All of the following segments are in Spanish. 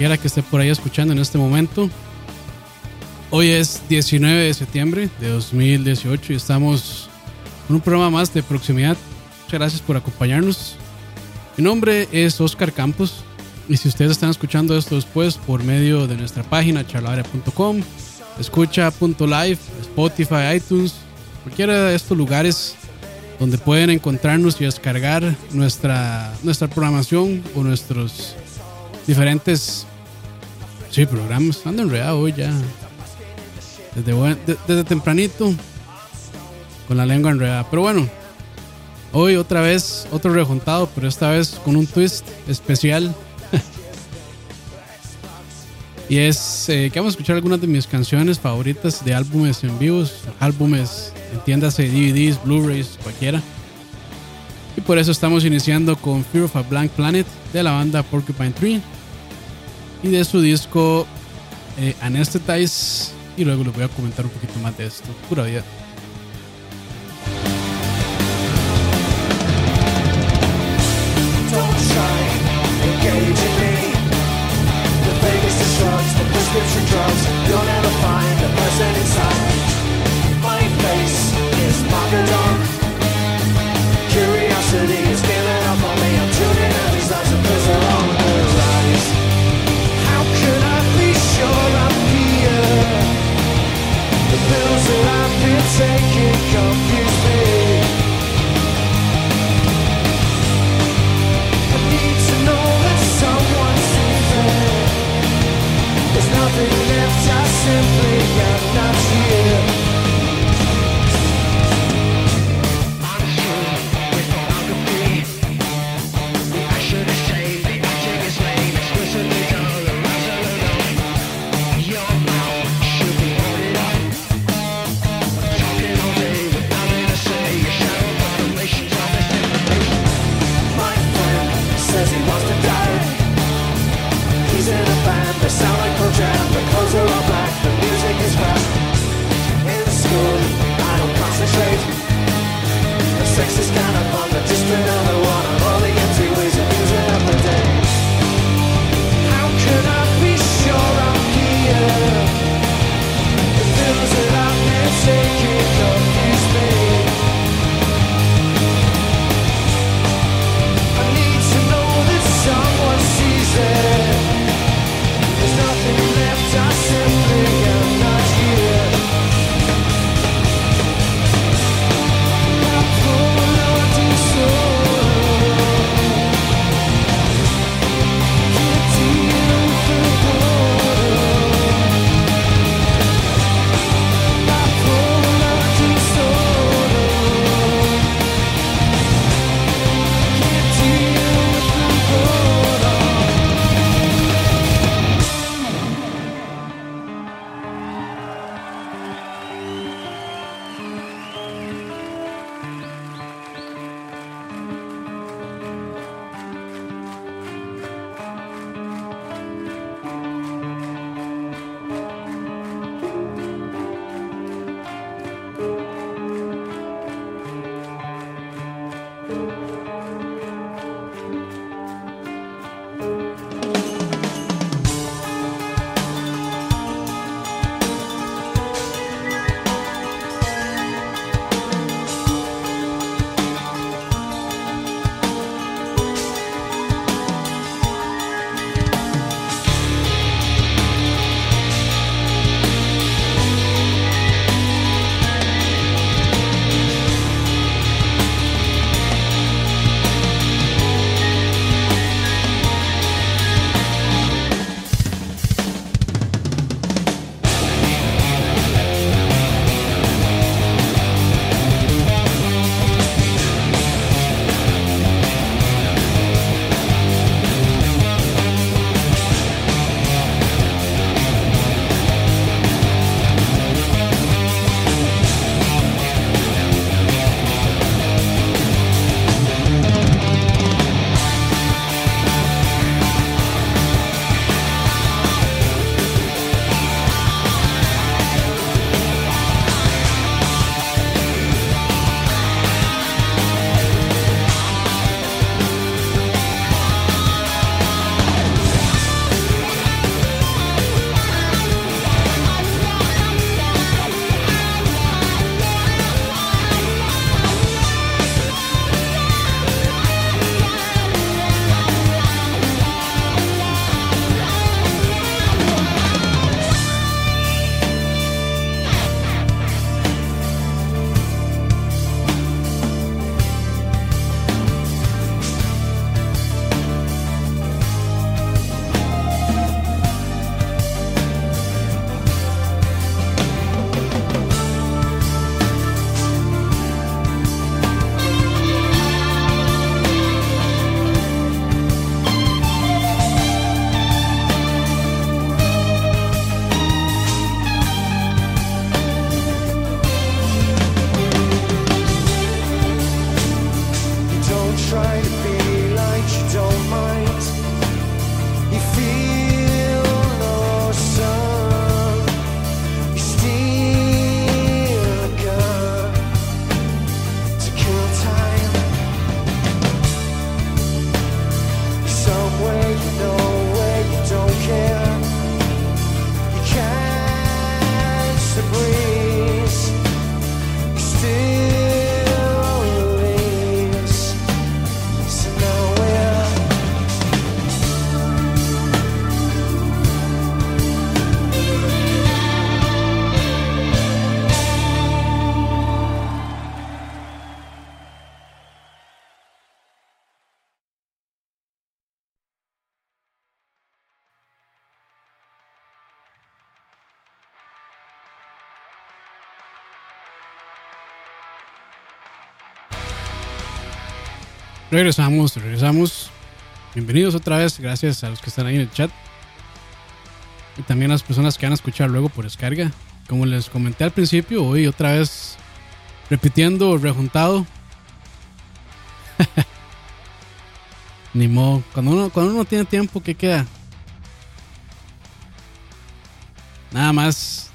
buenas. A cualquiera que esté por ahí escuchando en este momento. Hoy es 19 de septiembre de 2018 y estamos con un programa más de proximidad. Muchas gracias por acompañarnos. Mi nombre es Oscar Campos y si ustedes están escuchando esto después por medio de nuestra página charlavaria.com, escucha.live, Spotify, iTunes, cualquiera de estos lugares donde pueden encontrarnos y descargar nuestra, nuestra programación o nuestros diferentes sí, programas. Ando enredado hoy ya. Desde, desde tempranito. Con la lengua enredada. Pero bueno. Hoy otra vez, otro rejuntado, pero esta vez con un twist especial. y es eh, que vamos a escuchar algunas de mis canciones favoritas de álbumes en vivos. Álbumes, entiéndase, DVDs, Blu-rays, cualquiera. Y por eso estamos iniciando con Fear of a Blank Planet de la banda Porcupine Tree y de su disco eh, Anesthetize. Y luego les voy a comentar un poquito más de esto. Pura vida. Regresamos, regresamos. Bienvenidos otra vez, gracias a los que están ahí en el chat. Y también a las personas que van a escuchar luego por descarga. Como les comenté al principio, hoy otra vez repitiendo, rejuntado. Ni modo. Cuando uno, cuando uno tiene tiempo, ¿qué queda? Nada más.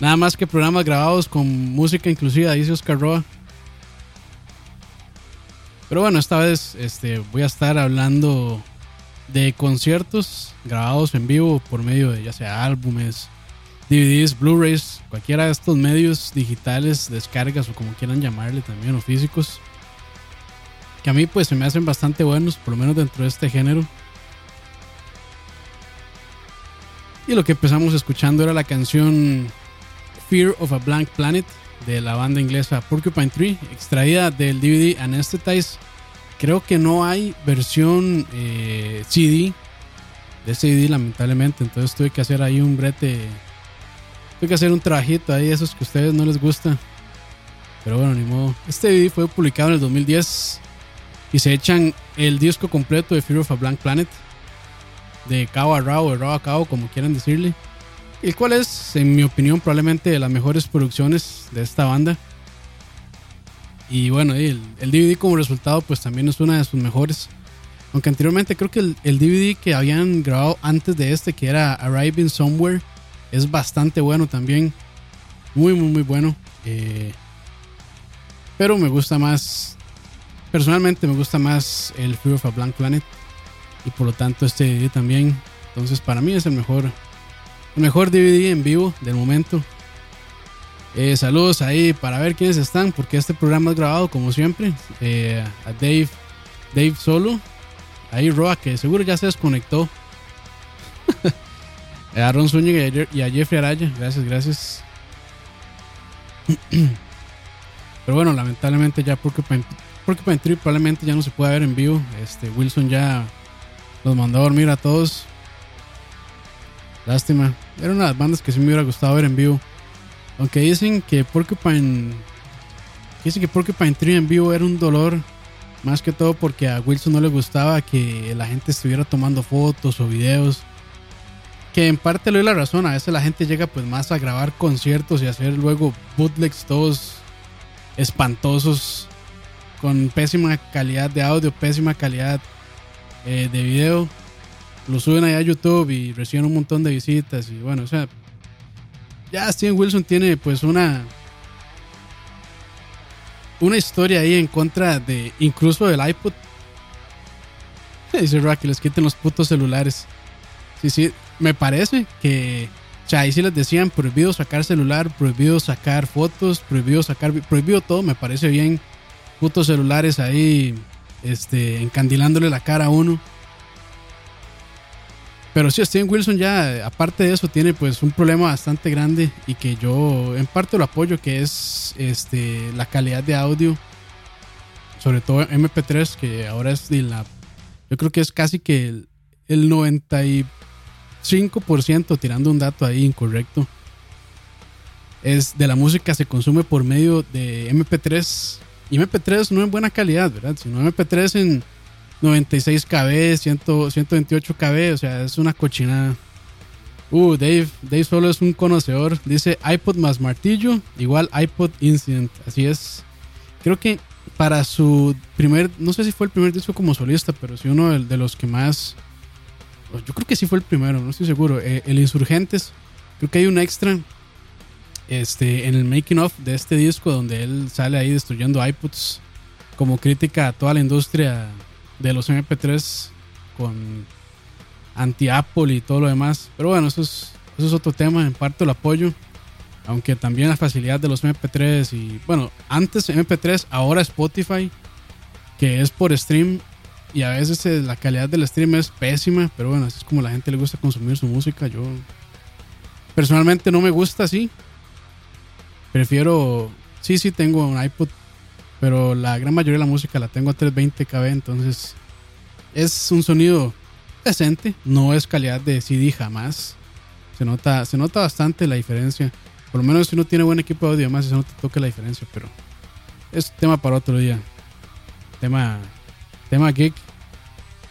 Nada más que programas grabados con música inclusiva, dice Oscar Roa. Pero bueno, esta vez este, voy a estar hablando de conciertos grabados en vivo por medio de ya sea álbumes, DVDs, Blu-rays, cualquiera de estos medios digitales, descargas o como quieran llamarle también, o físicos. Que a mí pues se me hacen bastante buenos, por lo menos dentro de este género. Y lo que empezamos escuchando era la canción Fear of a Blank Planet de la banda inglesa Porcupine Tree, extraída del DVD Anesthetize. Creo que no hay versión eh, CD de ese DVD, lamentablemente. Entonces tuve que hacer ahí un brete. Tuve que hacer un trabajito ahí, esos que a ustedes no les gusta. Pero bueno, ni modo. Este DVD fue publicado en el 2010 y se echan el disco completo de Fear of a Blank Planet. De cabo a rabo, de rabo a cabo, como quieran decirle el cual es, en mi opinión, probablemente de las mejores producciones de esta banda. Y bueno, el, DVD como resultado pues también es una de sus mejores. Aunque anteriormente creo que el, el, DVD que habían grabado antes de este, que era Arriving Somewhere, es bastante bueno también. Muy, muy, muy bueno. Eh, pero me gusta más, personalmente me gusta más el Fear of a Blank Planet. Y por lo tanto este DVD también. Entonces para mí es el mejor mejor DVD en vivo del momento. Eh, saludos ahí para ver quiénes están, porque este programa es grabado como siempre. Eh, a Dave, Dave Solo, ahí Roa, que seguro ya se desconectó. a Aaron Zúñiga y a Jeffrey Araya, gracias, gracias. Pero bueno, lamentablemente ya Porcupine, Porcupine probablemente ya no se puede ver en vivo. Este Wilson ya los mandó a dormir a todos. Lástima. Era una de las bandas que sí me hubiera gustado ver en vivo. Aunque dicen que Porcupine. Dicen que Porcupine Tree en vivo era un dolor. Más que todo porque a Wilson no le gustaba que la gente estuviera tomando fotos o videos. Que en parte le doy la razón. A veces la gente llega pues más a grabar conciertos y hacer luego bootlegs todos espantosos. Con pésima calidad de audio, pésima calidad eh, de video lo suben allá a YouTube y reciben un montón de visitas y bueno, o sea, ya Steven Wilson tiene pues una una historia ahí en contra de incluso del iPod. Dice Rocky, les quiten los putos celulares. Sí, sí, me parece que o sea, ahí sí les decían prohibido sacar celular, prohibido sacar fotos, prohibido sacar, prohibido todo, me parece bien. Putos celulares ahí, este, encandilándole la cara a uno. Pero sí, Steven Wilson ya, aparte de eso, tiene pues un problema bastante grande y que yo en parte lo apoyo, que es este, la calidad de audio. Sobre todo MP3, que ahora es de la... Yo creo que es casi que el, el 95% tirando un dato ahí incorrecto. Es de la música se consume por medio de MP3. Y MP3 no en buena calidad, ¿verdad? Sino MP3 en 96 KB, 128 KB, o sea, es una cochinada. Uh, Dave, Dave solo es un conocedor. Dice iPod más martillo igual iPod Incident. Así es. Creo que para su primer, no sé si fue el primer disco como solista, pero sí uno de, los que más. Yo creo que sí fue el primero, no estoy seguro. Eh, el Insurgentes. Creo que hay un extra este, en el making of de este disco donde él sale ahí destruyendo iPods como crítica a toda la industria de los MP3 con anti-Apple y todo lo demás. Pero bueno, eso es, eso es otro tema, en parte el apoyo. Aunque también la facilidad de los MP3 y bueno, antes MP3, ahora Spotify, que es por stream y a veces eh, la calidad del stream es pésima, pero bueno, así es como la gente le gusta consumir su música. Yo personalmente no me gusta así. Prefiero, sí, sí tengo un iPod pero la gran mayoría de la música la tengo a 320 kb, entonces es un sonido decente, no es calidad de CD jamás. Se nota, se nota bastante la diferencia. Por lo menos si uno tiene buen equipo de audio, más eso no te toca la diferencia, pero es tema para otro día. Tema, tema geek.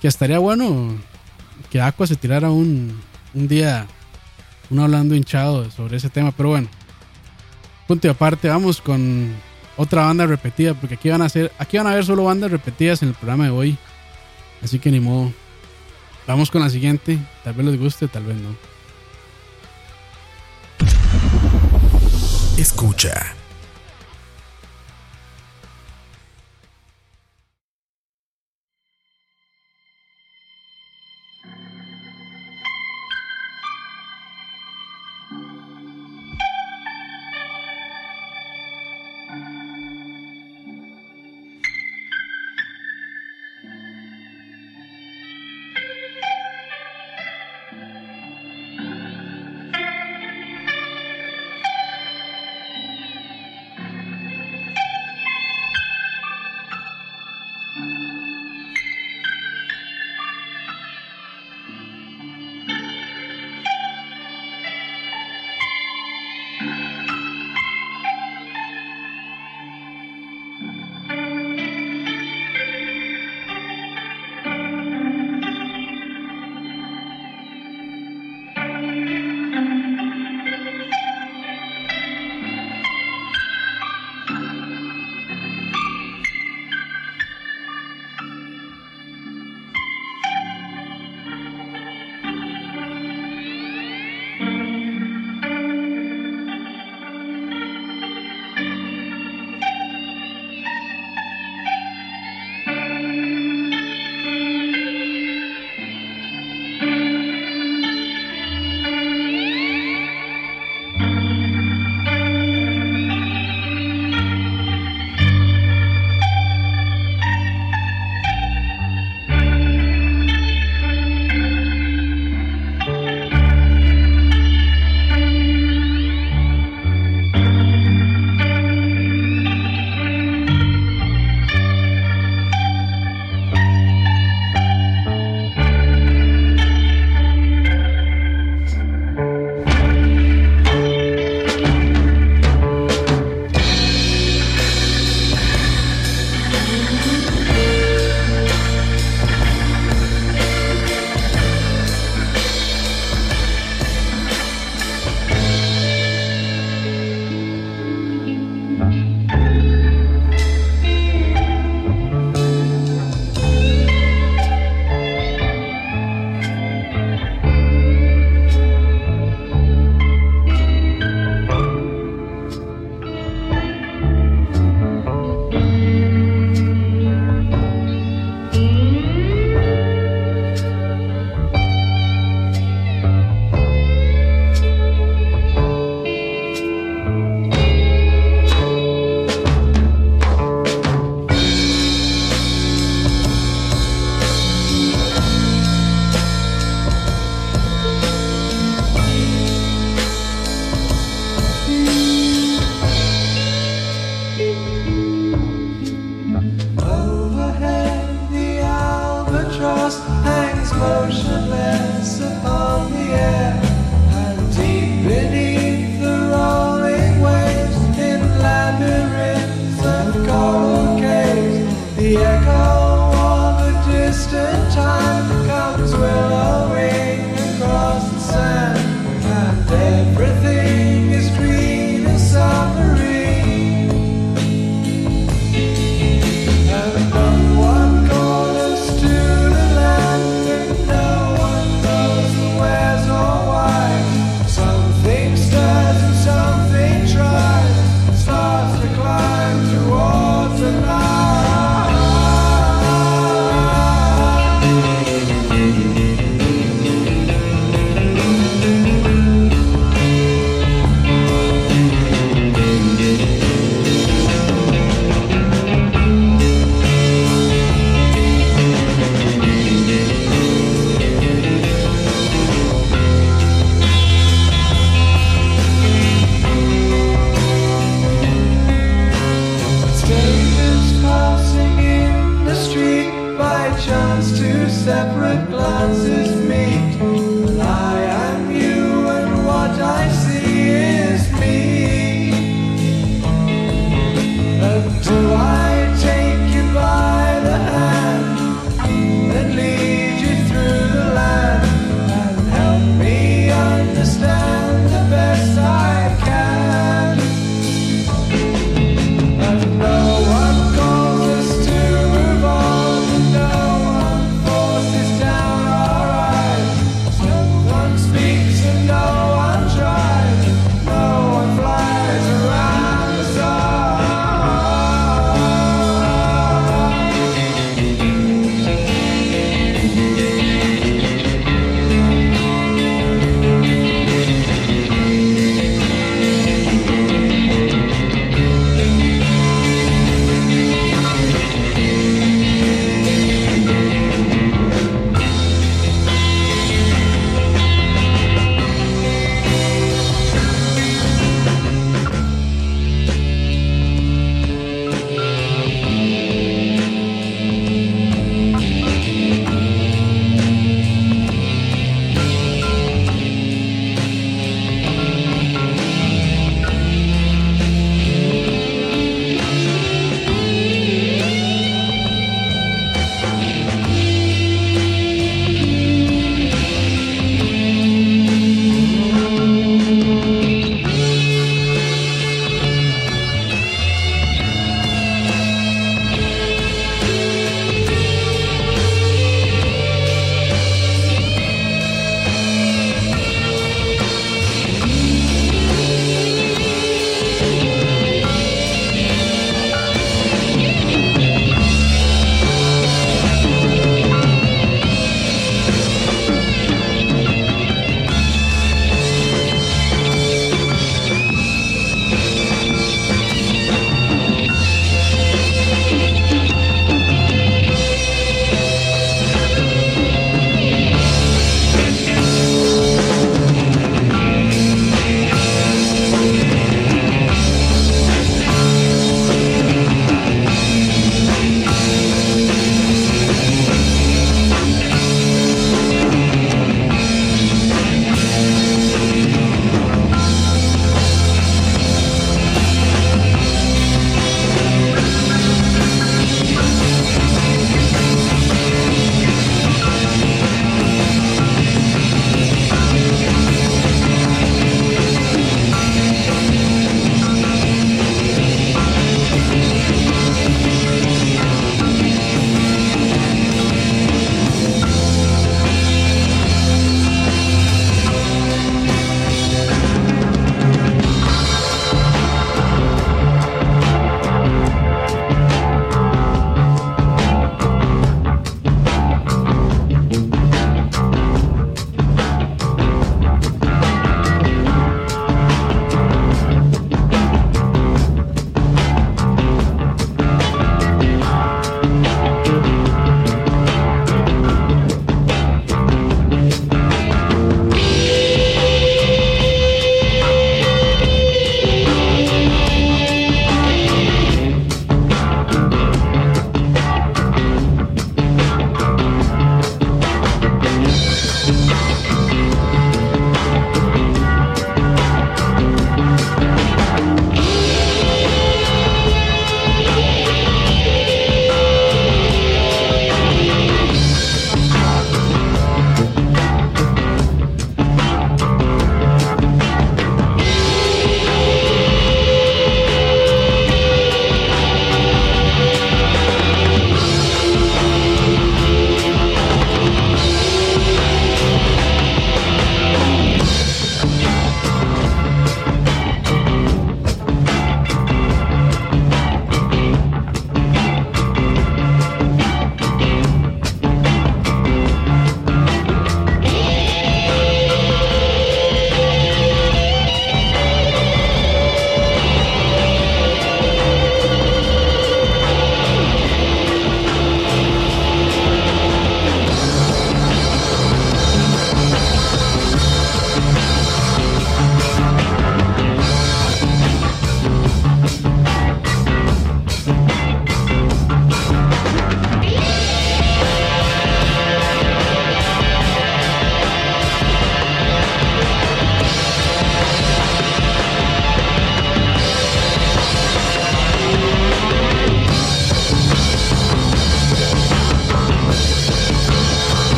Que estaría bueno que Aqua se tirara un, un día un hablando hinchado sobre ese tema, pero bueno. Punto y aparte, vamos con otra banda repetida, porque aquí van a ser, aquí van a haber solo bandas repetidas en el programa de hoy. Así que ni modo. Vamos con la siguiente. Tal vez les guste, tal vez no. Escucha.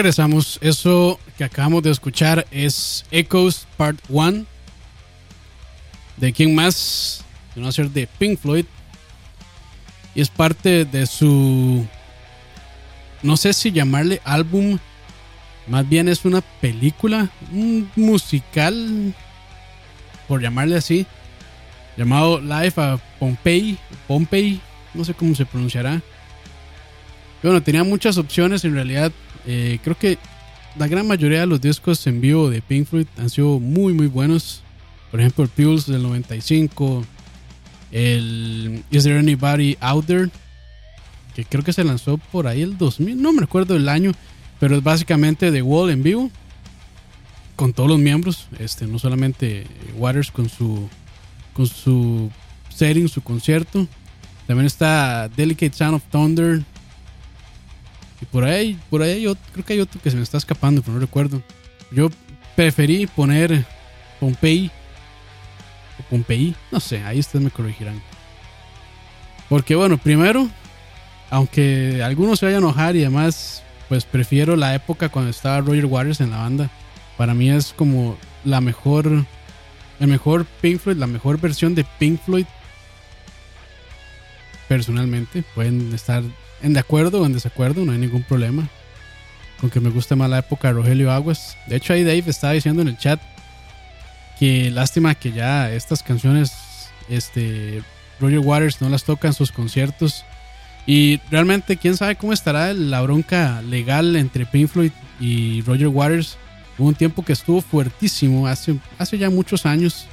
Regresamos. Eso que acabamos de escuchar es Echoes Part 1. ¿De quién más? De no ser de Pink Floyd. Y es parte de su. No sé si llamarle álbum. Más bien es una película. Un musical. Por llamarle así. Llamado Life a Pompeii. Pompeii. No sé cómo se pronunciará. Bueno, tenía muchas opciones en realidad. Eh, creo que la gran mayoría de los discos en vivo de Pink Floyd han sido muy, muy buenos. Por ejemplo, el Pulse del 95. El Is There Anybody Out There? Que creo que se lanzó por ahí el 2000. No me recuerdo el año. Pero es básicamente The Wall en vivo. Con todos los miembros. Este, no solamente Waters con su. Con su setting, su concierto. También está Delicate Sound of Thunder. Y por ahí, por ahí hay otro- creo que hay otro que se me está escapando, pero no recuerdo. Yo preferí poner Pompeii. O no sé, ahí ustedes me corregirán. Porque bueno, primero, aunque algunos se vayan a enojar y demás, pues prefiero la época cuando estaba Roger Waters en la banda. Para mí es como la mejor, el mejor Pink Floyd, la mejor versión de Pink Floyd. Personalmente, pueden estar en de acuerdo o en desacuerdo, no hay ningún problema. Con que me gusta más la época de Rogelio Aguas. De hecho, ahí Dave estaba diciendo en el chat que lástima que ya estas canciones, este, Roger Waters no las toca en sus conciertos. Y realmente, quién sabe cómo estará la bronca legal entre Pink Floyd y Roger Waters. Hubo un tiempo que estuvo fuertísimo, hace, hace ya muchos años.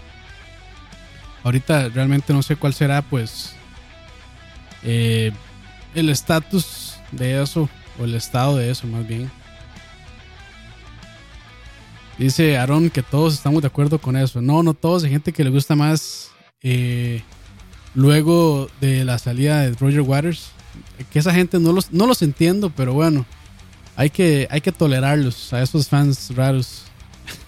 Ahorita realmente no sé cuál será, pues, eh, el estatus de eso, o el estado de eso más bien. Dice Aaron que todos estamos de acuerdo con eso. No, no todos, hay gente que le gusta más eh, luego de la salida de Roger Waters. Que esa gente no los, no los entiendo, pero bueno, hay que, hay que tolerarlos a esos fans raros.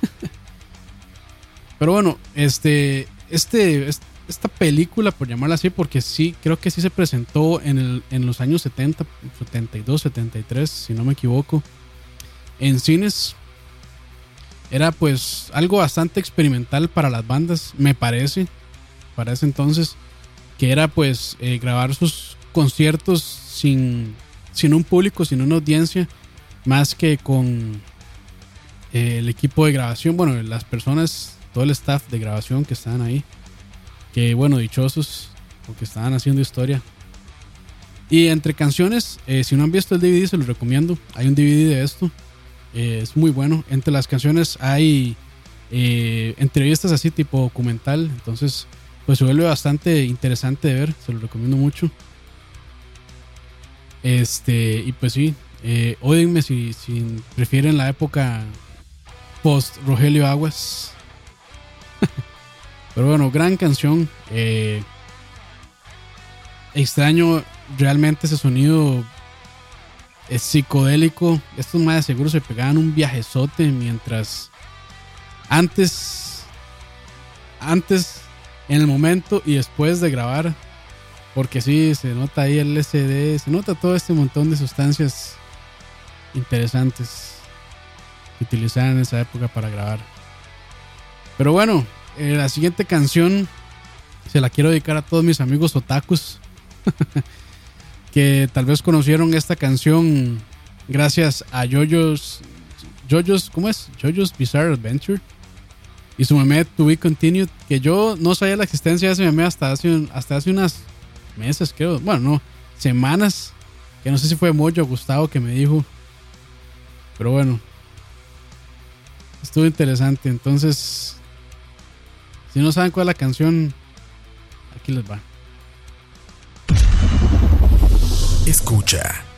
pero bueno, este, este, es- esta película, por llamarla así, porque sí, creo que sí se presentó en, el, en los años 70, 72, 73, si no me equivoco, en cines. Era pues algo bastante experimental para las bandas, me parece, para ese entonces, que era pues eh, grabar sus conciertos sin, sin un público, sin una audiencia, más que con eh, el equipo de grabación, bueno, las personas, todo el staff de grabación que estaban ahí, que bueno, dichosos, porque estaban haciendo historia. Y entre canciones, eh, si no han visto el DVD, se los recomiendo. Hay un DVD de esto. eh, es muy bueno. Entre las canciones hay eh, entrevistas así tipo documental. Entonces, pues se vuelve bastante interesante de ver. Se lo recomiendo mucho. Este, y pues sí, eh, ódenme si, si prefieren la época post Rogelio Aguas. Pero bueno, gran canción. eh, extraño realmente ese sonido es psicodélico. Estos más seguro se pegaban un viajezote mientras antes, antes, en el momento y después de grabar. Porque sí, se nota ahí el LSD, se nota todo este montón de sustancias interesantes que utilizaban en esa época para grabar. Pero bueno, eh, la siguiente canción se la quiero dedicar a todos mis amigos otakus que tal vez conocieron esta canción gracias a Jojo's Jojo's ¿cómo es? Jojo's Bizarre Adventure. Y su meme To Be Continued que yo no sabía la existencia de ese meme hasta hace, hasta hace unas meses creo, bueno no, semanas que no sé si fue Mojo o Gustavo que me dijo. Pero bueno estuvo interesante. Entonces si no saben cuál es la canción aquí les va Escucha.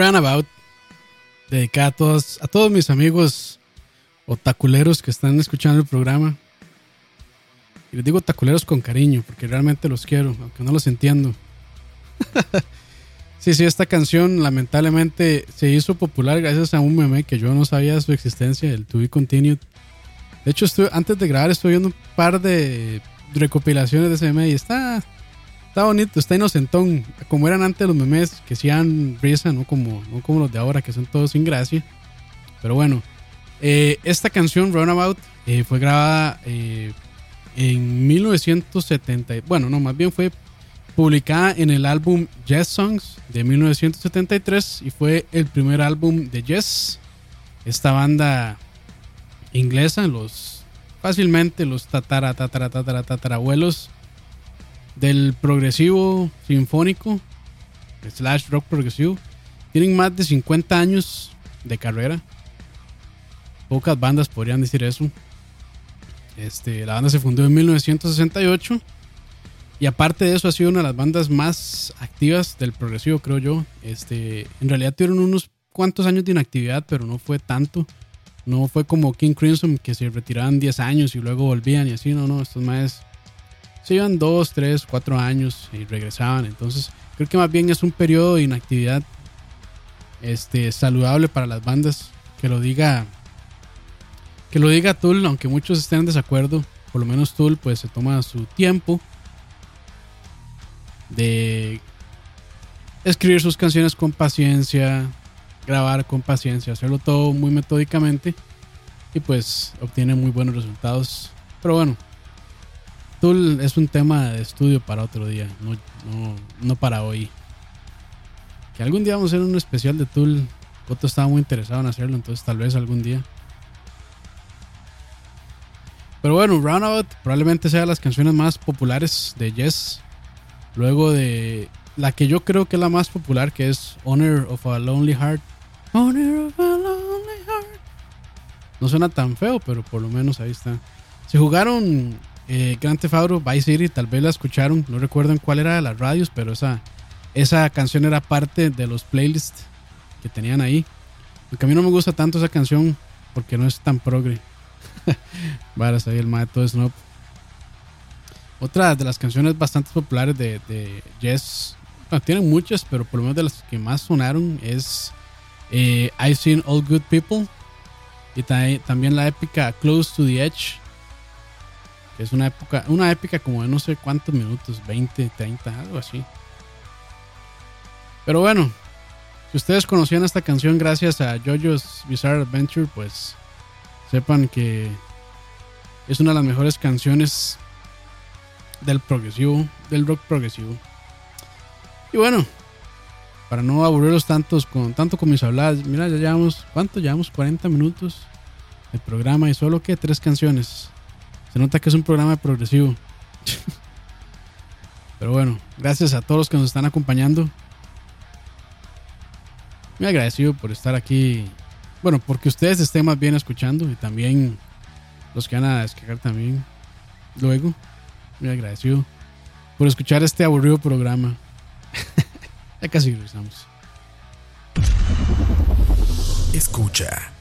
Roundabout, dedicada a todos, a todos mis amigos otaculeros que están escuchando el programa. Y les digo otaculeros con cariño, porque realmente los quiero, aunque no los entiendo. sí, sí, esta canción lamentablemente se hizo popular gracias a un meme que yo no sabía de su existencia, el To Be Continued. De hecho, estuve, antes de grabar estoy viendo un par de recopilaciones de ese meme y está, está bonito, está inocentón. Como eran antes los memes que hacían risa, no como, no como los de ahora que son todos sin gracia. Pero bueno, eh, esta canción, Runabout, eh, fue grabada eh, en 1970. Bueno, no, más bien fue publicada en el álbum Jazz Songs de 1973 y fue el primer álbum de Jazz. Esta banda inglesa, los fácilmente los tatara, tatara, tatara, tatarabuelos del progresivo sinfónico slash rock progresivo. Tienen más de 50 años de carrera. Pocas bandas podrían decir eso. Este, la banda se fundó en 1968. Y aparte de eso, ha sido una de las bandas más activas del progresivo, creo yo. Este, en realidad tuvieron unos cuantos años de inactividad, pero no fue tanto. No fue como King Crimson, que se retiraban 10 años y luego volvían y así. No, no, estos más se iban 2, 3, 4 años y regresaban. Entonces, creo que más bien es un periodo de inactividad este, saludable para las bandas. Que lo diga que lo diga Tool, aunque muchos estén en desacuerdo, por lo menos Tool pues se toma su tiempo de escribir sus canciones con paciencia, grabar con paciencia, hacerlo todo muy metódicamente y pues obtiene muy buenos resultados. Pero bueno, Tool es un tema de estudio para otro día, no, no, no para hoy. Que algún día vamos a hacer un especial de Tool. Coto estaba muy interesado en hacerlo, entonces tal vez algún día. Pero bueno, Roundabout probablemente sea de las canciones más populares de Yes. Luego de la que yo creo que es la más popular, que es Honor of a Lonely Heart. Honor of a Lonely Heart. No suena tan feo, pero por lo menos ahí está. Si jugaron eh, Grand Theft Vice City, tal vez la escucharon. No recuerdo en cuál era de las radios, pero esa, esa canción era parte de los playlists que tenían ahí. Aunque a mí no me gusta tanto esa canción porque no es tan progre. Varas ahí el mato Snoop. Otra de las canciones bastante populares de, de Yes. Bueno, tienen muchas, pero por lo menos de las que más sonaron es eh, I've Seen All Good People. Y ta- también la épica Close to the Edge. Es una época, una épica como de no sé cuántos minutos, 20, 30, algo así. Pero bueno, si ustedes conocían esta canción gracias a JoJo's Bizarre Adventure, pues sepan que es una de las mejores canciones del progresivo, del rock progresivo. Y bueno, para no aburrirlos tantos con tanto con mis habladas, mira, ya llevamos, ¿cuánto? Llevamos 40 minutos de programa y solo que tres canciones. Se nota que es un programa progresivo. Pero bueno, gracias a todos los que nos están acompañando. Muy agradecido por estar aquí. Bueno, porque ustedes estén más bien escuchando y también los que van a descargar también luego. Muy agradecido por escuchar este aburrido programa. ya casi regresamos. Escucha.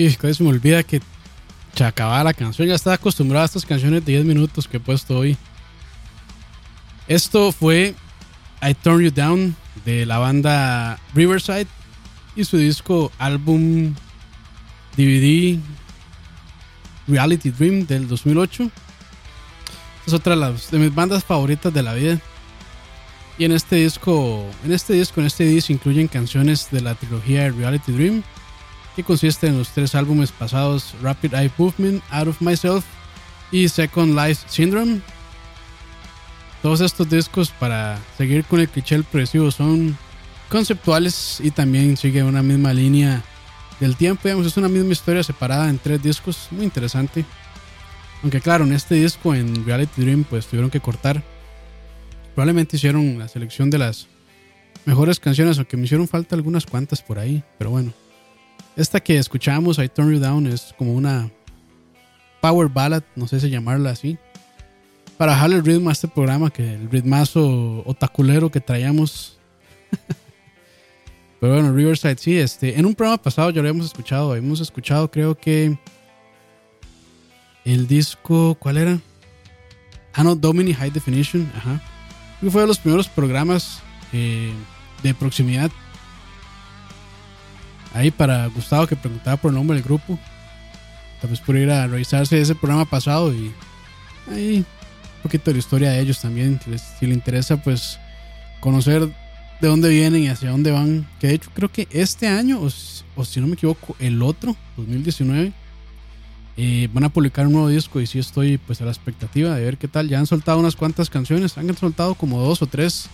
Y casi se me olvida que se acababa la canción. Ya estaba acostumbrado a estas canciones de 10 minutos que he puesto hoy. Esto fue I Turn You Down de la banda Riverside y su disco álbum DVD Reality Dream del 2008. Es otra de, mis bandas favoritas de la vida. Y en este disco, en este disco, en este disco incluyen canciones de la trilogía Reality Dream, consiste en los tres álbumes pasados Rapid Eye Movement, Out of Myself y Second Life Syndrome. Todos estos discos, para seguir con el cliché progresivo, son conceptuales y también sigue una misma línea del tiempo. Digamos, es una misma historia separada en tres discos, muy interesante. Aunque claro, en este disco, en Reality Dream, pues tuvieron que cortar. Probablemente hicieron la selección de las mejores canciones, aunque me hicieron falta algunas cuantas por ahí. Pero bueno, esta que escuchamos, I Turn You Down, es como una power ballad, no sé si llamarla así. Para bajarle el ritmo a este programa, que el ritmazo otaculero que traíamos. Pero bueno, Riverside sí, este, en un programa pasado ya lo habíamos escuchado, habíamos escuchado creo que el disco, ¿cuál era? Ah, no, Domini High Definition, ajá. Que fue de los primeros programas eh, de proximidad. Ahí para Gustavo que preguntaba por el nombre del grupo. Tal vez por ir a revisarse ese programa pasado y ahí un poquito de la historia de ellos también. Si les, interesa, pues conocer de dónde vienen y hacia dónde van. Que de hecho creo que este año, o si no me equivoco, el otro, 2019, eh, van a publicar un nuevo disco y sí estoy pues a la expectativa de ver qué tal. Ya han soltado unas cuantas canciones, han soltado como dos o tres.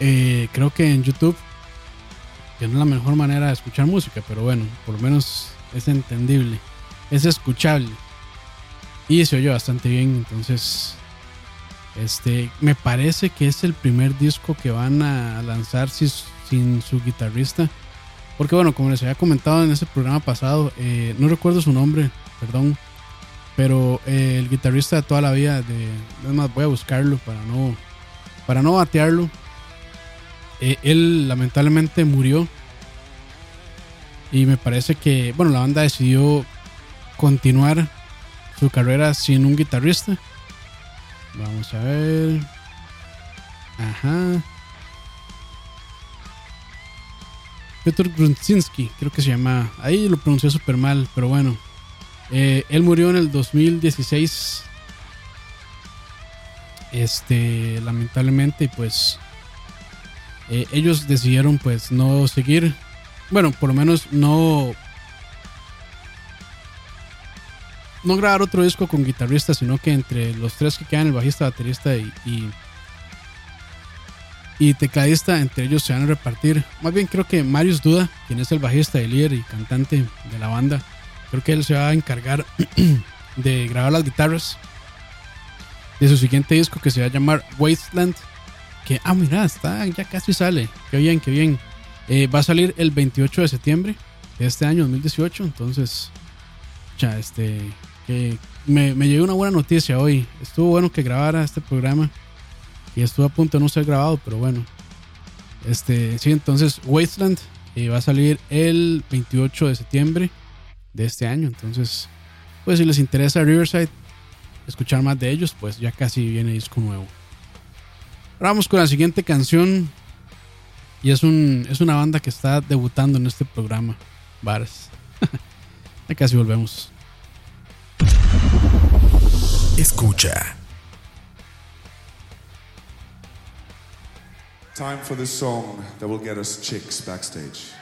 Eh, creo que en YouTube, que no es la mejor manera de escuchar música, pero bueno, por lo menos es entendible, es escuchable. Y se oye bastante bien, entonces este, me parece que es el primer disco que van a lanzar sin, su guitarrista. Porque bueno, como les había comentado en ese programa pasado, eh, no recuerdo su nombre, perdón. Pero eh, el guitarrista de toda la vida, de, es más, voy a buscarlo para no, para no batearlo. Eh, él lamentablemente murió. Y me parece que, bueno, la banda decidió continuar su carrera sin un guitarrista. Vamos a ver. Ajá. Petr Grunzinski, creo que se llama. Ahí lo pronuncié súper mal, pero bueno. Eh, él murió en el 2016. Este, lamentablemente, y pues. Eh, ellos decidieron, pues, no seguir. Bueno, por lo menos no. No grabar otro disco con guitarrista, sino que entre los tres que quedan, el bajista, baterista y, y y tecladista, entre ellos se van a repartir. Más bien creo que Marius Duda, quien es el bajista y líder y cantante de la banda, creo que él se va a encargar de grabar las guitarras de su siguiente disco que se va a llamar Wasteland. Que, ah, mira, está, ya casi sale. Qué bien, qué bien. Eh, va a salir el 28 de septiembre de este año 2018. Entonces, ya, este, que me, me llegó una buena noticia hoy. Estuvo bueno que grabara este programa y estuvo a punto de no ser grabado, pero bueno. Este, sí, entonces Wasteland eh, va a salir el 28 de septiembre de este año. Entonces, pues si les interesa Riverside, escuchar más de ellos, pues ya casi viene disco nuevo. Ahora vamos con la siguiente canción. Y es, un, es una banda que está debutando en este programa, Varas. ya casi volvemos. Escucha. Time for the song that will get us chicks backstage.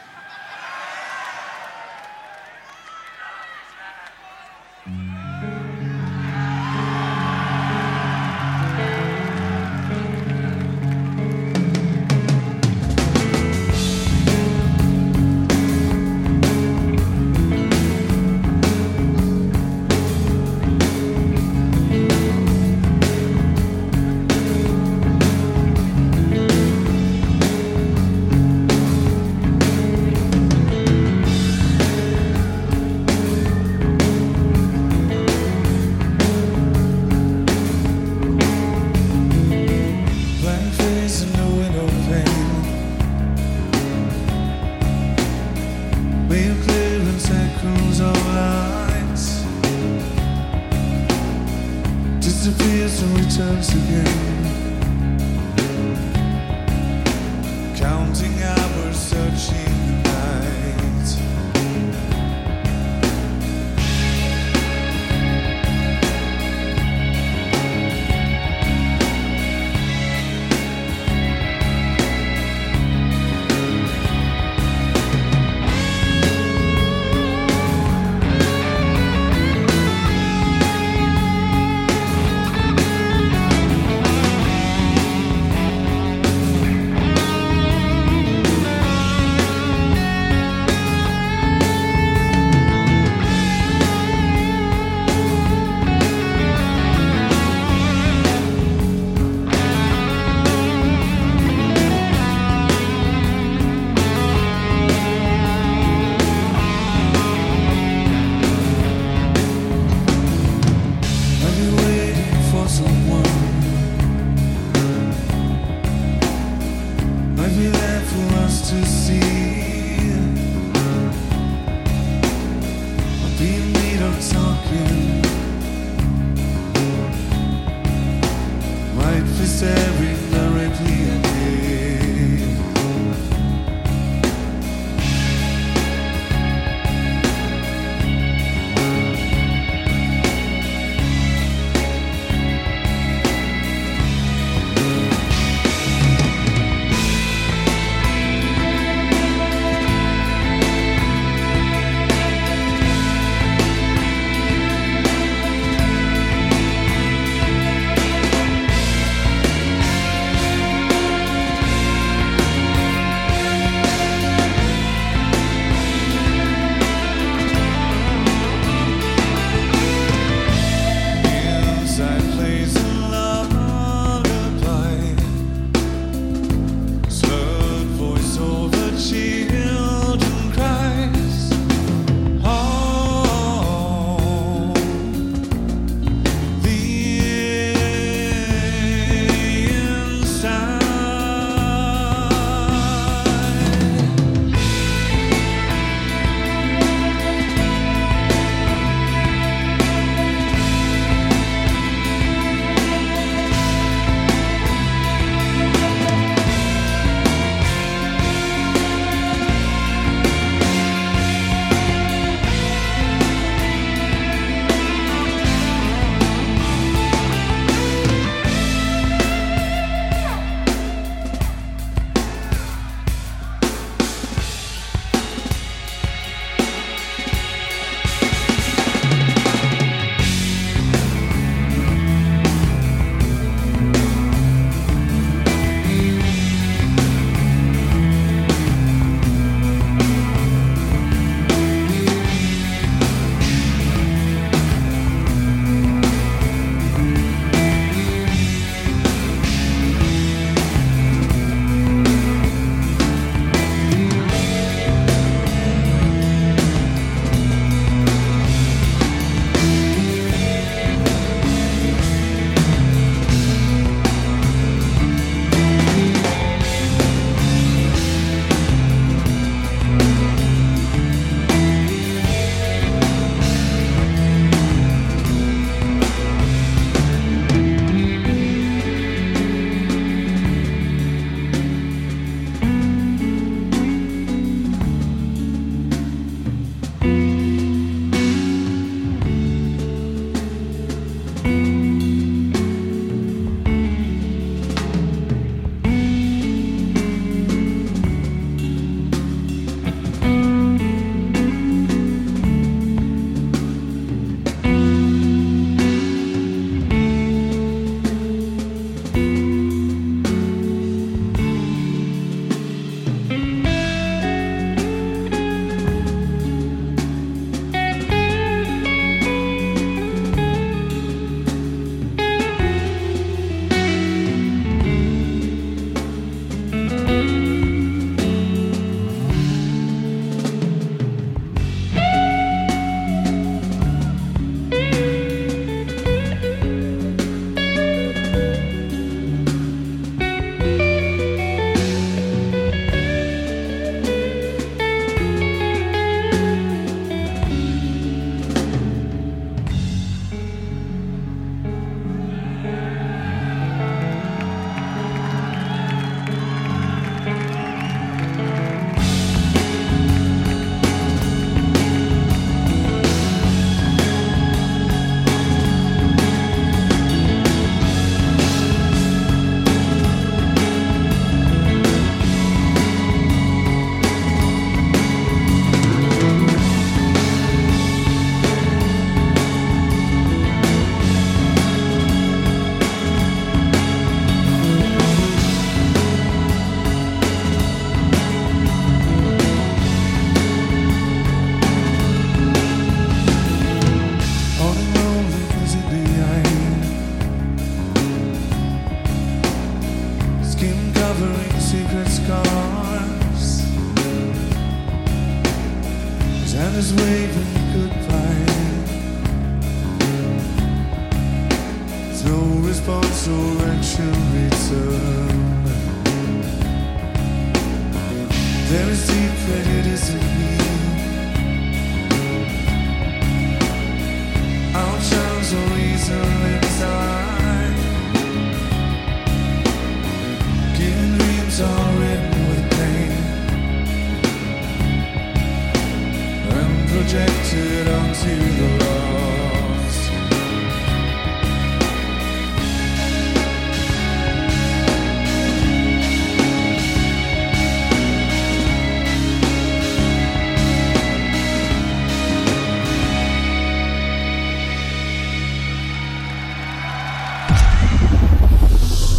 Projected onto the lost.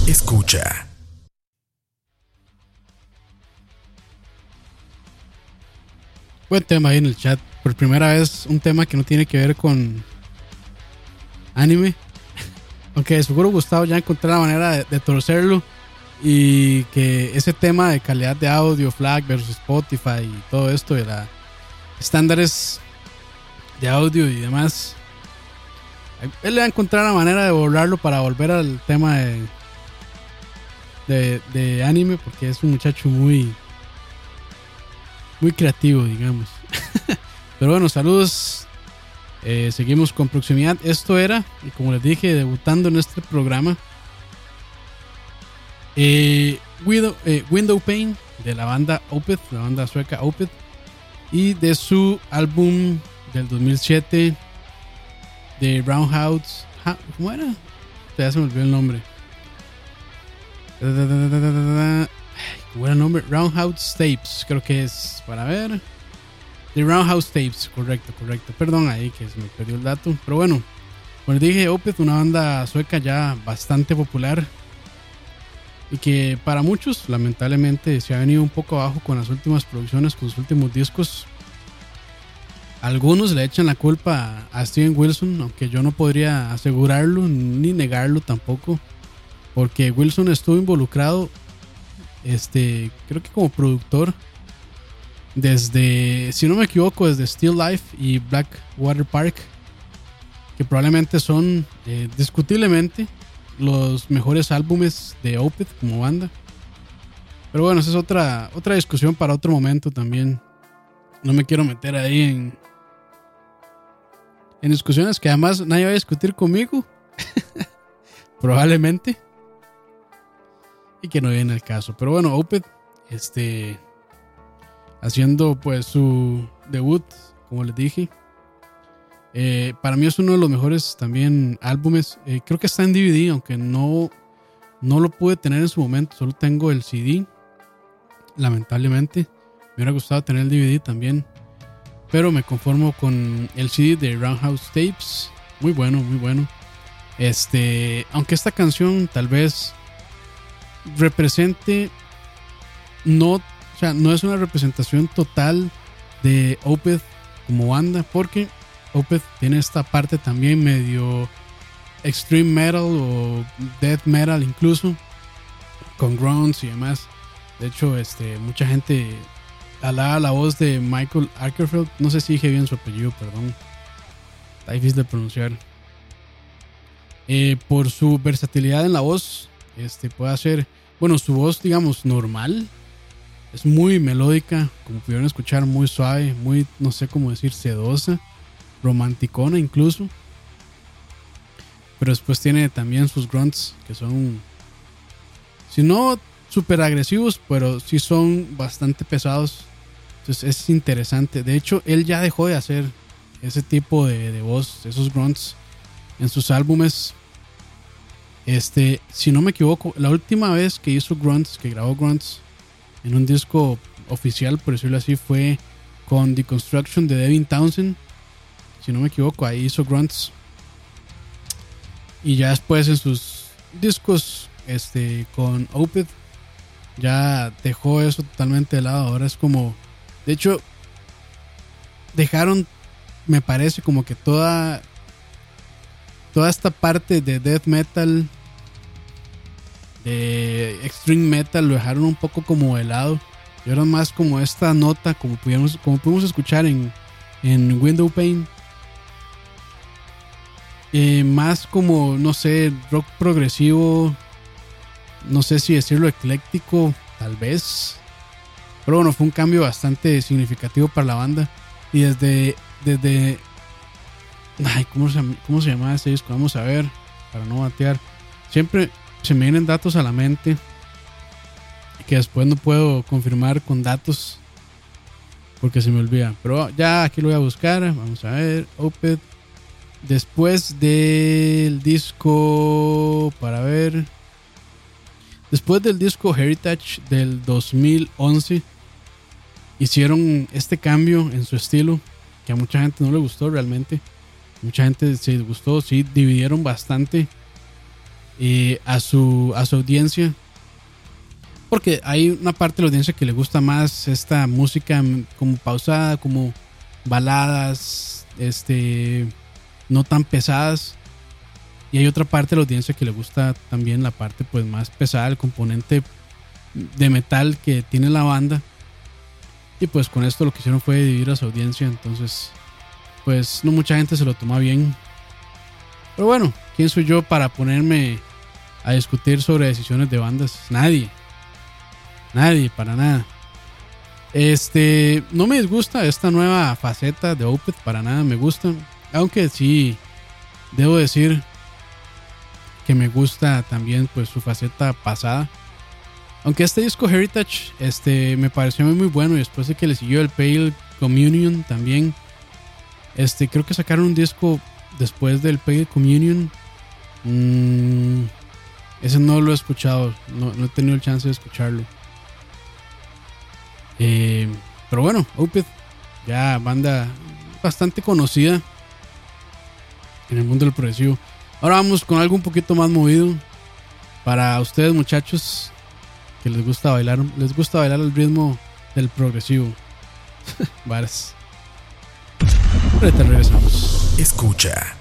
Escucha. Buen tema ahí en el chat. Por primera vez, un tema que no tiene que ver con anime. Aunque seguro Gustavo ya encontró la manera de, de torcerlo. Y que ese tema de calidad de audio, FLAC versus Spotify y todo esto de la estándares de audio y demás. Él le va a encontrar la manera de borrarlo para volver al tema de, de, de anime. Porque es un muchacho muy, muy creativo, digamos. Pero bueno, saludos. Eh, seguimos con proximidad. Esto era, y como les dije, debutando en este programa. eh, eh, Window Pane de la banda Opeth, la banda sueca Opeth. Y de su álbum del 2007 de Roundhouse. ¿Cómo era? Ya se me olvidó el nombre. ¿Cómo era nombre? Roundhouse Tapes, creo que es. Para ver. The Roundhouse Tapes, correcto, correcto. Perdón ahí que se me perdió el dato. Pero bueno, como les dije, Opeth, una banda sueca ya bastante popular. Y que para muchos, lamentablemente, se ha venido un poco abajo con las últimas producciones, con sus últimos discos. Algunos le echan la culpa a Steven Wilson, aunque yo no podría asegurarlo ni negarlo tampoco. Porque Wilson estuvo involucrado, este, creo que como productor, desde, si no me equivoco, desde Still Life y Blackwater Park, que probablemente son eh, discutiblemente los mejores álbumes de Opeth como banda. Pero bueno, esa es otra, otra discusión para otro momento también. No me quiero meter ahí en, en discusiones que además nadie va a discutir conmigo. Probablemente. Y que no viene al caso. Pero bueno, Opeth, este, haciendo pues su debut, como les dije. Eh, para mí es uno de los mejores también álbumes. Eh, creo que está en DVD, aunque no, no lo pude tener en su momento. Solo tengo el CD. Lamentablemente. Me hubiera gustado tener el DVD también. Pero me conformo con el CD de Roundhouse Tapes. Muy bueno, muy bueno. Este, aunque esta canción tal vez represente no, o sea, no es una representación total de Opeth como banda, porque Opeth tiene esta parte también medio extreme metal o death metal incluso, con grunts y demás. De hecho, este, mucha gente alaba la voz de Michael Arkerfeld. No sé si dije bien su apellido, perdón. Está difícil de pronunciar. Eh, por su versatilidad en la voz, este puede hacer, bueno, su voz, digamos, normal. Es muy melódica, como pudieron escuchar, muy suave, muy, no sé cómo decir, sedosa, romanticona incluso. Pero después tiene también sus grunts, que son, si no súper agresivos, pero sí son bastante pesados. Entonces es interesante. De hecho, él ya dejó de hacer ese tipo de, de voz, esos grunts en sus álbumes. Este, si no me equivoco, la última vez que hizo grunts, que grabó grunts en un disco oficial, por decirlo así, fue con The Construction de Devin Townsend. Si no me equivoco, ahí hizo grunts. Y ya después en sus discos este, con Opeth, ya dejó eso totalmente de lado. Ahora es como, de hecho, dejaron, me parece, como que toda toda esta parte de death metal, extreme metal, lo dejaron un poco como de lado. Y ahora más como esta nota, como pudimos, como pudimos escuchar en, en Window. Eh, más como, no sé, rock progresivo. No sé si decirlo ecléctico, tal vez. Pero bueno, fue un cambio bastante significativo para la banda. Y desde. desde ay, ¿cómo se, ¿cómo se llamaba ese disco? Vamos a ver, para no batear. Siempre se me vienen datos a la mente que después no puedo confirmar con datos porque se me olvida. Pero ya aquí lo voy a buscar. Vamos a ver. Opeth. Después del disco. Para ver. Después del disco Heritage del 2011. Hicieron este cambio en su estilo. Que a mucha gente no le gustó realmente. Mucha gente se gustó. Sí, dividieron bastante. A, su, a su audiencia. Porque hay una parte de la audiencia que le gusta más esta música mm, como pausada, como baladas, este, no tan pesadas. Y hay otra parte de la audiencia que le gusta también la parte pues más pesada, el componente de metal que tiene la banda. Y pues con esto lo que hicieron fue dividir a su audiencia. Entonces, pues no mucha gente se lo toma bien. Pero bueno, ¿quién soy yo para ponerme a discutir sobre decisiones de bandas? Nadie. Nadie, para nada. Este, no me disgusta esta nueva faceta de Opeth, para nada me gusta. Aunque sí, debo decir que me gusta también pues su faceta pasada. Aunque este disco Heritage este, me pareció muy, muy bueno y después de que le siguió el Pale Communion también. Este, creo que sacaron un disco después del Pale Communion. Mm, ese no lo he escuchado, no, no he tenido el chance de escucharlo. Eh, pero bueno, Opeth, ya banda bastante conocida en el mundo del progresivo. Ahora vamos con algo un poquito más movido para ustedes muchachos que les gusta bailar, les gusta bailar al ritmo del progresivo. Varas. Ahorita regresamos. Escucha.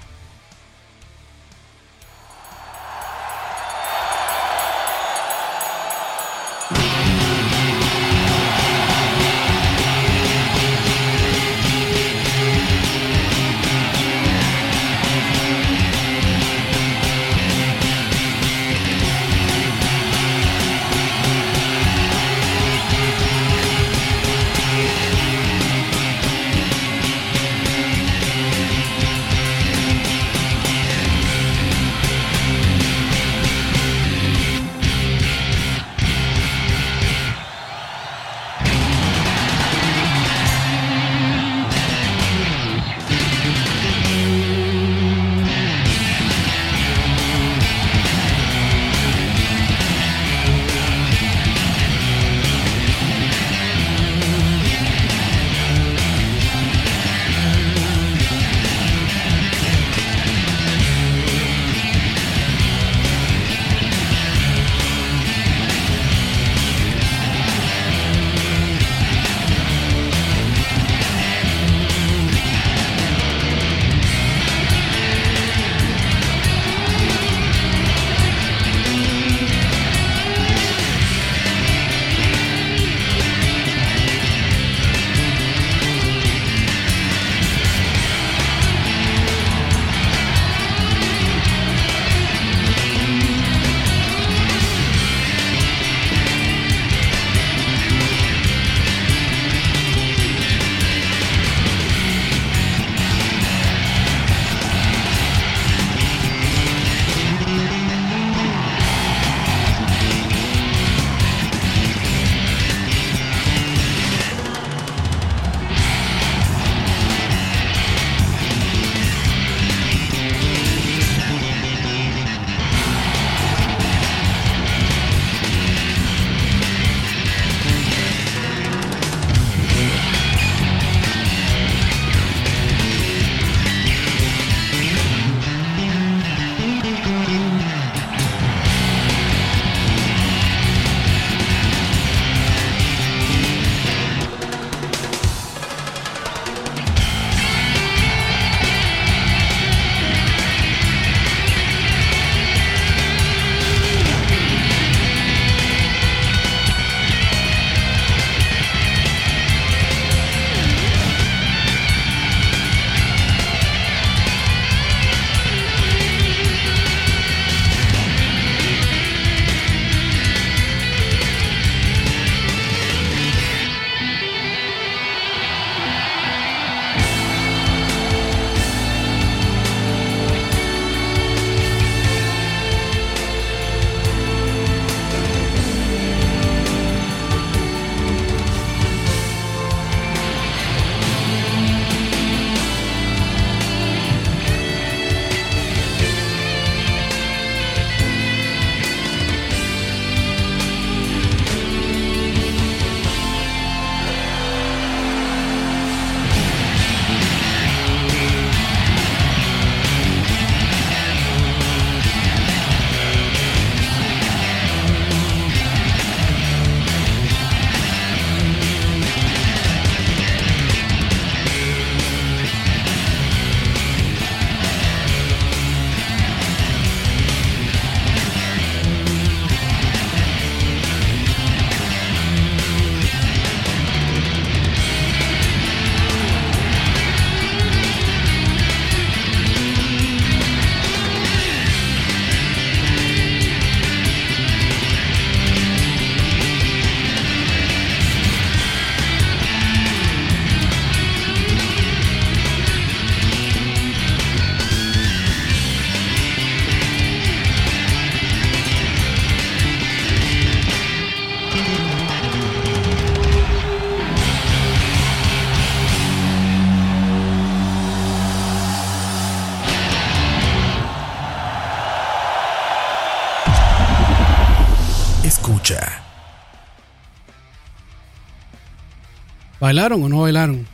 ¿Bailaron o no bailaron?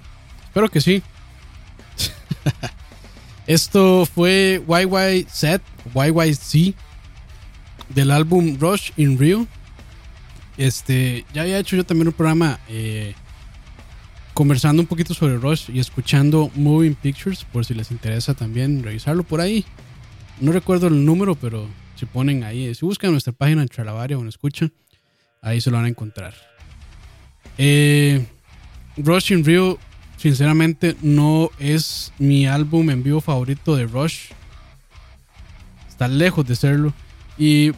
Espero que sí. Esto fue YYZ, YYZ del álbum Rush in Rio. Este, ya había hecho yo también un programa eh, conversando un poquito sobre Rush y escuchando Moving Pictures, por si les interesa también revisarlo por ahí. No recuerdo el número, pero si ponen ahí, si buscan nuestra página en Charlavaria o en Escucha, ahí se lo van a encontrar. Eh, Rush in Rio, sinceramente, no es mi álbum en vivo favorito de Rush. Está lejos de serlo. Y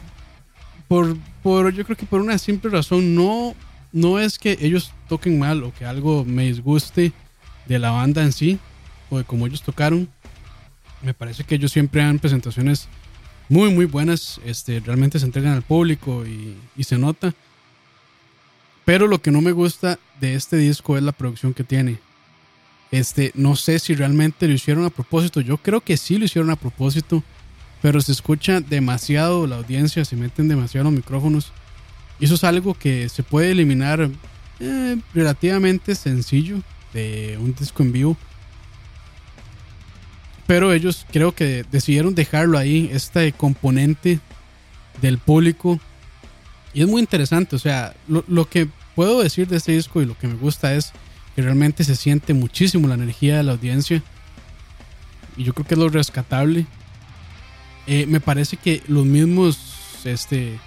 por, por yo creo que por una simple razón, no, no es que ellos toquen mal o que algo me disguste de la banda en sí o de cómo ellos tocaron. Me parece que ellos siempre dan presentaciones muy, muy buenas. Este, realmente se entregan al público y, y se nota. Pero lo que no me gusta de este disco es la producción que tiene. Este, no sé si realmente lo hicieron a propósito. Yo creo que sí lo hicieron a propósito. Pero se escucha demasiado la audiencia, se meten demasiado los micrófonos. Y eso es algo que se puede eliminar eh, relativamente sencillo de un disco en vivo. Pero ellos creo que decidieron dejarlo ahí, este componente del público. Y es muy interesante, o sea, lo, lo que puedo decir de este disco y lo que me gusta es que realmente se siente muchísimo la energía de la audiencia. Y yo creo que es lo rescatable. Eh, me parece que los mismos este,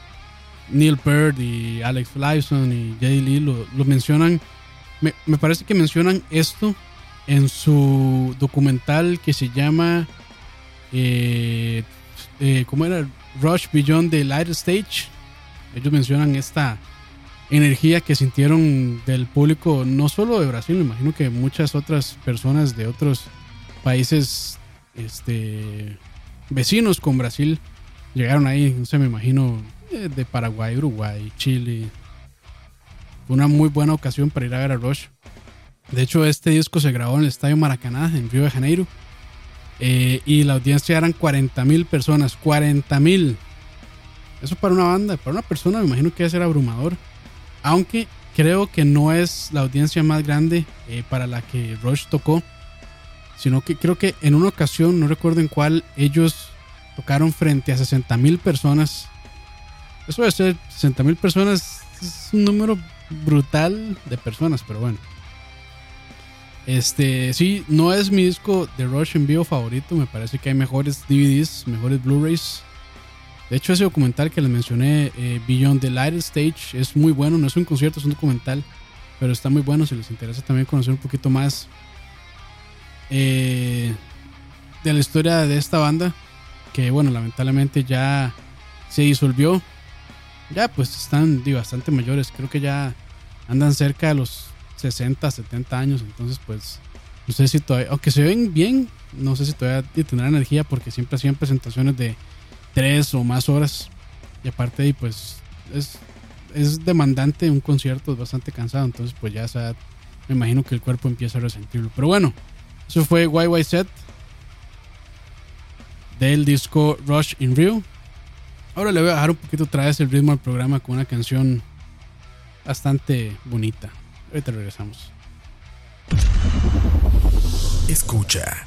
Neil Peart y Alex Lifeson y Jay Lee lo, lo mencionan. Me, me, parece que mencionan esto en su documental que se llama. Eh, eh, ¿Cómo era? Rush Beyond the Light Stage. Ellos mencionan esta energía que sintieron del público, no solo de Brasil, me imagino que muchas otras personas de otros países este, vecinos con Brasil llegaron ahí, no sé, me imagino eh, de Paraguay, Uruguay, Chile. Una muy buena ocasión para ir a ver a Rush. De hecho, este disco se grabó en el Estadio Maracaná, en Río de Janeiro. Eh, y la audiencia eran 40 mil personas. 40 mil. Eso para una banda, para una persona me imagino que debe ser abrumador. Aunque creo que no es la audiencia más grande eh, para la que Rush tocó. Sino que creo que en una ocasión, no recuerdo en cuál, ellos tocaron frente a 60 mil personas. Eso debe ser 60 mil personas. Es un número brutal de personas, pero bueno. Este, sí, no es mi disco de Rush en vivo favorito. Me parece que hay mejores DVDs, mejores Blu-rays. De hecho, ese documental que les mencioné, eh, Beyond the Light Stage, es muy bueno. No es un concierto, es un documental. Pero está muy bueno si les interesa también conocer un poquito más eh, de la historia de esta banda. Que bueno, lamentablemente ya se disolvió. Ya pues están bastante mayores. Creo que ya andan cerca de los 60, 70 años. Entonces, pues, no sé si todavía, aunque se ven bien, no sé si todavía tendrán energía porque siempre hacían presentaciones de 3 o más horas. Y aparte pues, es, es demandante un concierto, es bastante cansado. Entonces, pues ya sea, me imagino que el cuerpo empieza a resentirlo. Pero bueno, eso fue YYZ del disco Rush in Rio. Ahora le voy a bajar un poquito otra vez el ritmo al programa con una canción bastante bonita. Ahorita regresamos. Escucha.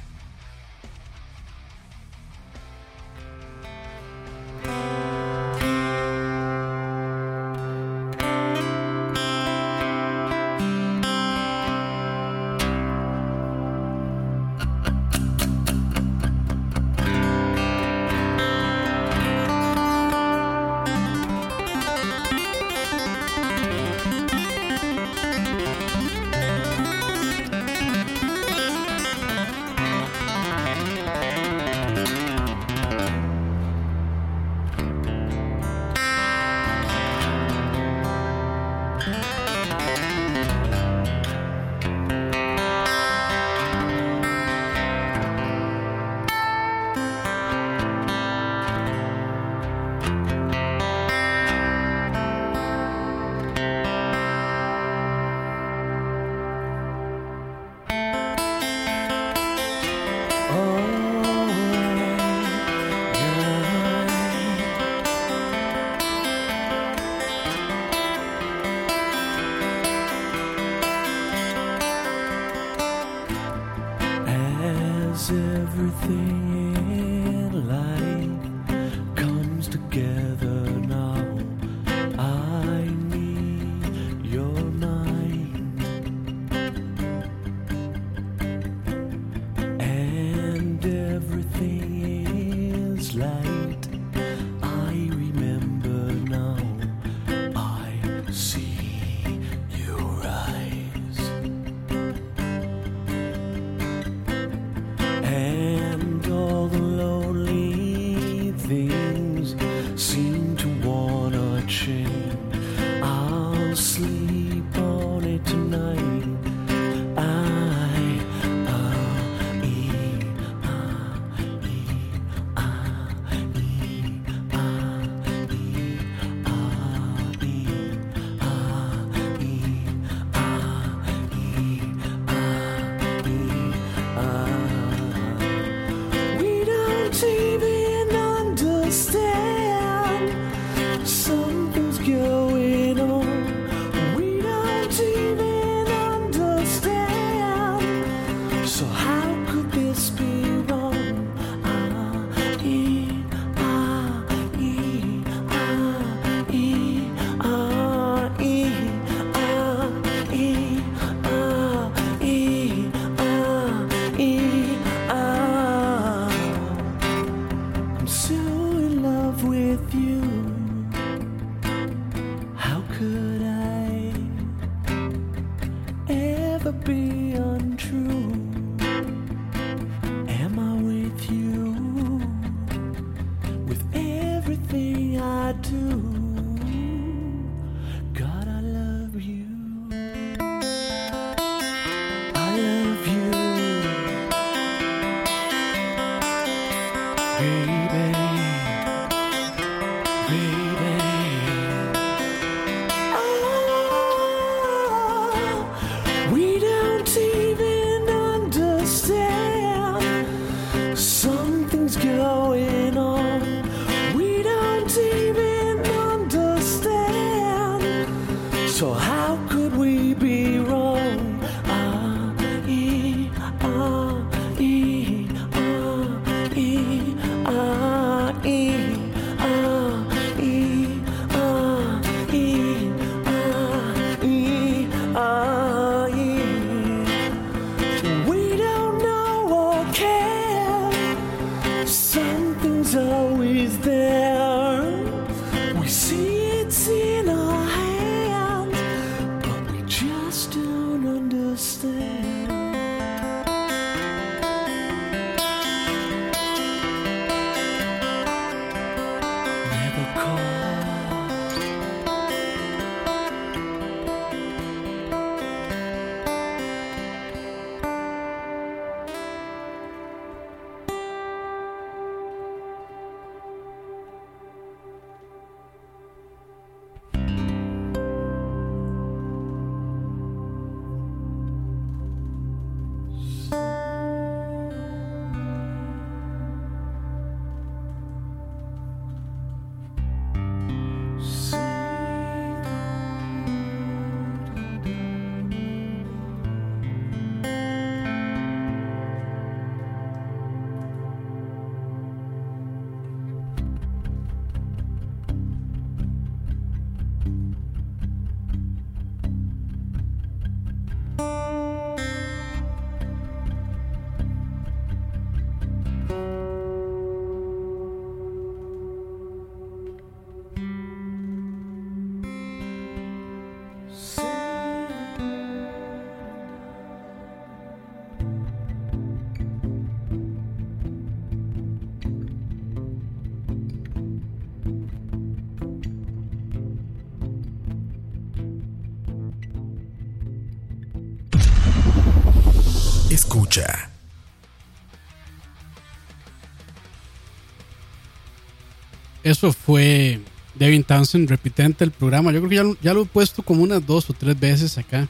Eso fue Devin Townsend, repitente el programa. Yo creo que ya lo, he puesto como unas dos o tres veces acá.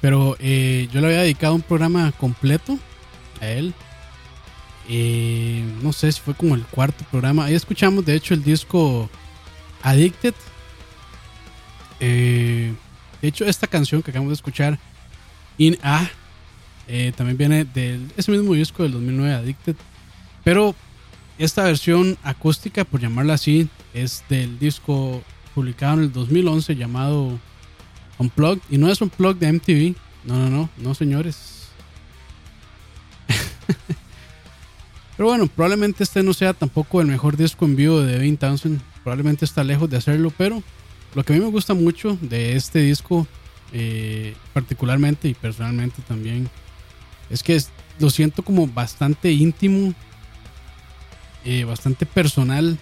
Pero eh, yo le había dedicado un programa completo a él. Eh, no sé si fue como el cuarto programa. Ahí escuchamos, de hecho, el disco Addicted. Eh, de hecho, esta canción que acabamos de escuchar, In A, eh, también viene de ese mismo disco del 2009, Addicted. Pero esta versión acústica, por llamarla así, es del disco publicado en el 2011 llamado Unplugged. Y no es Unplugged de MTV. No, no, no, no, señores. Pero bueno, probablemente este no sea tampoco el mejor disco en vivo de Devin Townsend. Probablemente está lejos de hacerlo, pero lo que a mí me gusta mucho de este disco, eh, particularmente y personalmente también, es que lo siento como bastante íntimo, eh, bastante personal.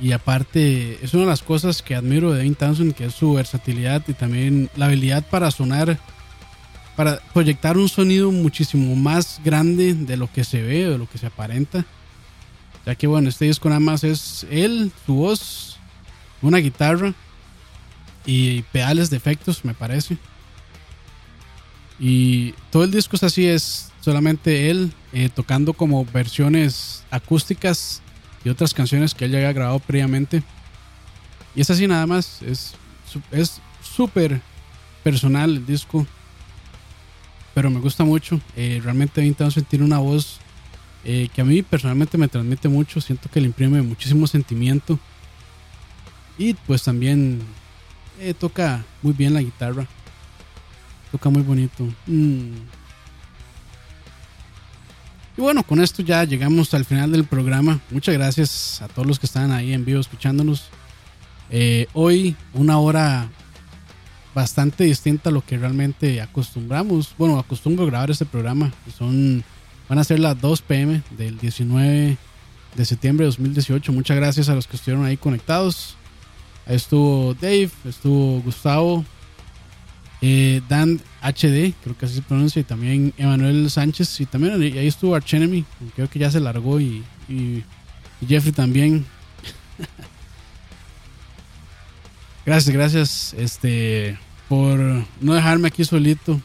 Y aparte, es una de las cosas que admiro de Devin Townsend, que es su versatilidad y también la habilidad para sonar, para proyectar un sonido muchísimo más grande de lo que se ve, de lo que se aparenta. Ya que bueno, este disco nada más es él, su voz, una guitarra y pedales de efectos, me parece. Y todo el disco es así, es solamente él eh, tocando como versiones acústicas y otras canciones que él ya había grabado previamente. Y es así nada más, es su- es súper personal el disco, pero me gusta mucho. Eh, realmente Devin Townsend tiene una voz eh, que a mí personalmente me transmite mucho, siento que le imprime muchísimo sentimiento. Y pues también eh, toca muy bien la guitarra. Toca muy bonito. Mm. Y bueno, con esto ya llegamos al final del programa. Muchas gracias a todos los que están ahí en vivo escuchándonos. Eh, hoy una hora bastante distinta a lo que realmente acostumbramos. Bueno, acostumbro grabar este programa. Son, van a ser las 2 pm del 19 de septiembre de 2018. Muchas gracias a los que estuvieron ahí conectados. Estuvo Dave, estuvo Gustavo, eh, Dan HD, creo que así se pronuncia, y también Emanuel Sánchez, y también ahí estuvo Archenemy, creo que ya se largó, y, Jeffrey también. gracias, gracias, este, por no dejarme aquí solito.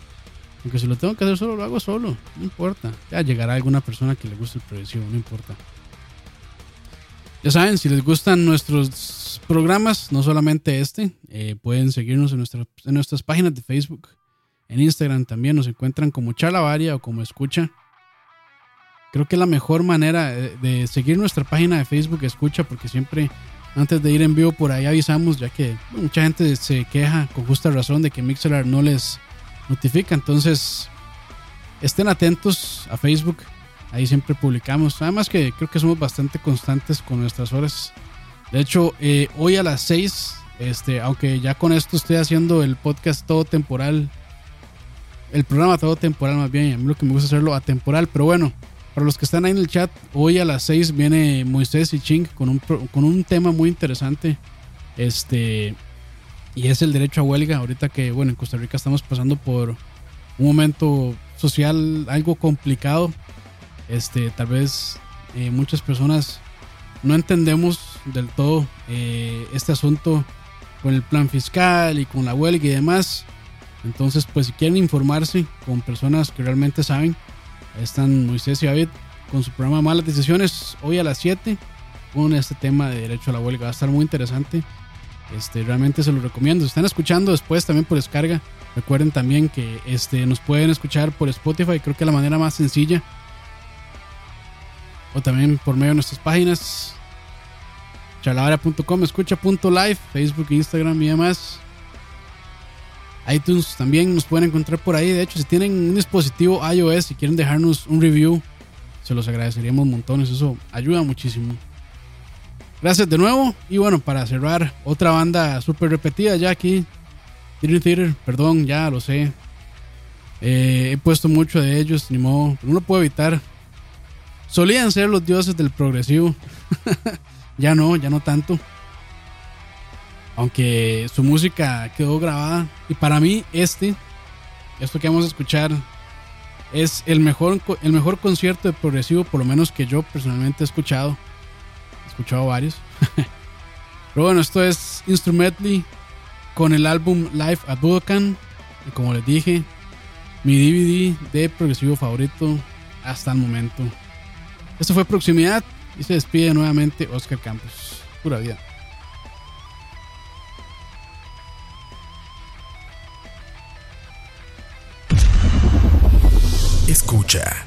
Aunque si lo tengo que hacer solo, lo hago solo, no importa. Ya llegará alguna persona que le guste el progresivo, no importa. Ya saben, si les gustan nuestros programas, no solamente este, eh, pueden seguirnos en, nuestra- en nuestras páginas de Facebook. En Instagram también nos encuentran como Charla Varia o como Escucha. Creo que la mejor manera de seguir nuestra página de Facebook Escucha porque siempre antes de ir en vivo por ahí avisamos ya que mucha gente se queja con justa razón de que Mixelar no les notifica. Entonces estén atentos a Facebook. Ahí siempre publicamos. Además que creo que somos bastante constantes con nuestras horas. De hecho, eh, hoy a las 6, este, aunque ya con esto estoy haciendo el podcast todo temporal, el programa todo temporal más bien, y a mí lo que me gusta hacerlo atemporal, pero bueno, para los que están ahí en el chat, hoy a las 6 viene Moisés y Ching con un, con un tema muy interesante, este, y es el derecho a huelga, ahorita que, bueno, en Costa Rica estamos pasando por un momento social algo complicado, este, tal vez eh, muchas personas no entendemos del todo eh, este asunto con el plan fiscal y con la huelga y demás. Entonces, pues si quieren informarse con personas que realmente saben, están Moisés y David con su programa Malas Decisiones hoy a las 7 con este tema de derecho a la huelga. Va a estar muy interesante. Este, realmente se lo recomiendo. Si están escuchando después también por descarga, recuerden también que este, nos pueden escuchar por Spotify. Creo que la manera más sencilla o también por medio de nuestras páginas charlavara.com, escucha.live, Facebook, Instagram y demás. iTunes también nos pueden encontrar por ahí. De hecho, si tienen un dispositivo iOS y quieren dejarnos un review, se los agradeceríamos montones. Eso ayuda muchísimo. Gracias de nuevo. Y bueno, para cerrar, otra banda súper repetida ya aquí. Dream Theater, perdón, ya lo sé. Eh, he puesto mucho de ellos, ni modo. No lo puedo evitar. Solían ser los dioses del progresivo. ya no, ya no tanto. Aunque su música quedó grabada. Y para mí, este, esto que vamos a escuchar, es el mejor, el mejor concierto de progresivo, por lo menos que yo personalmente he escuchado. He escuchado varios. Pero bueno, esto es Instrumentally con el álbum Live at Budokan. Y como les dije, mi DVD de progresivo favorito hasta el momento. Esto fue Proximidad y se despide nuevamente Oscar Campos. Pura vida. Escucha.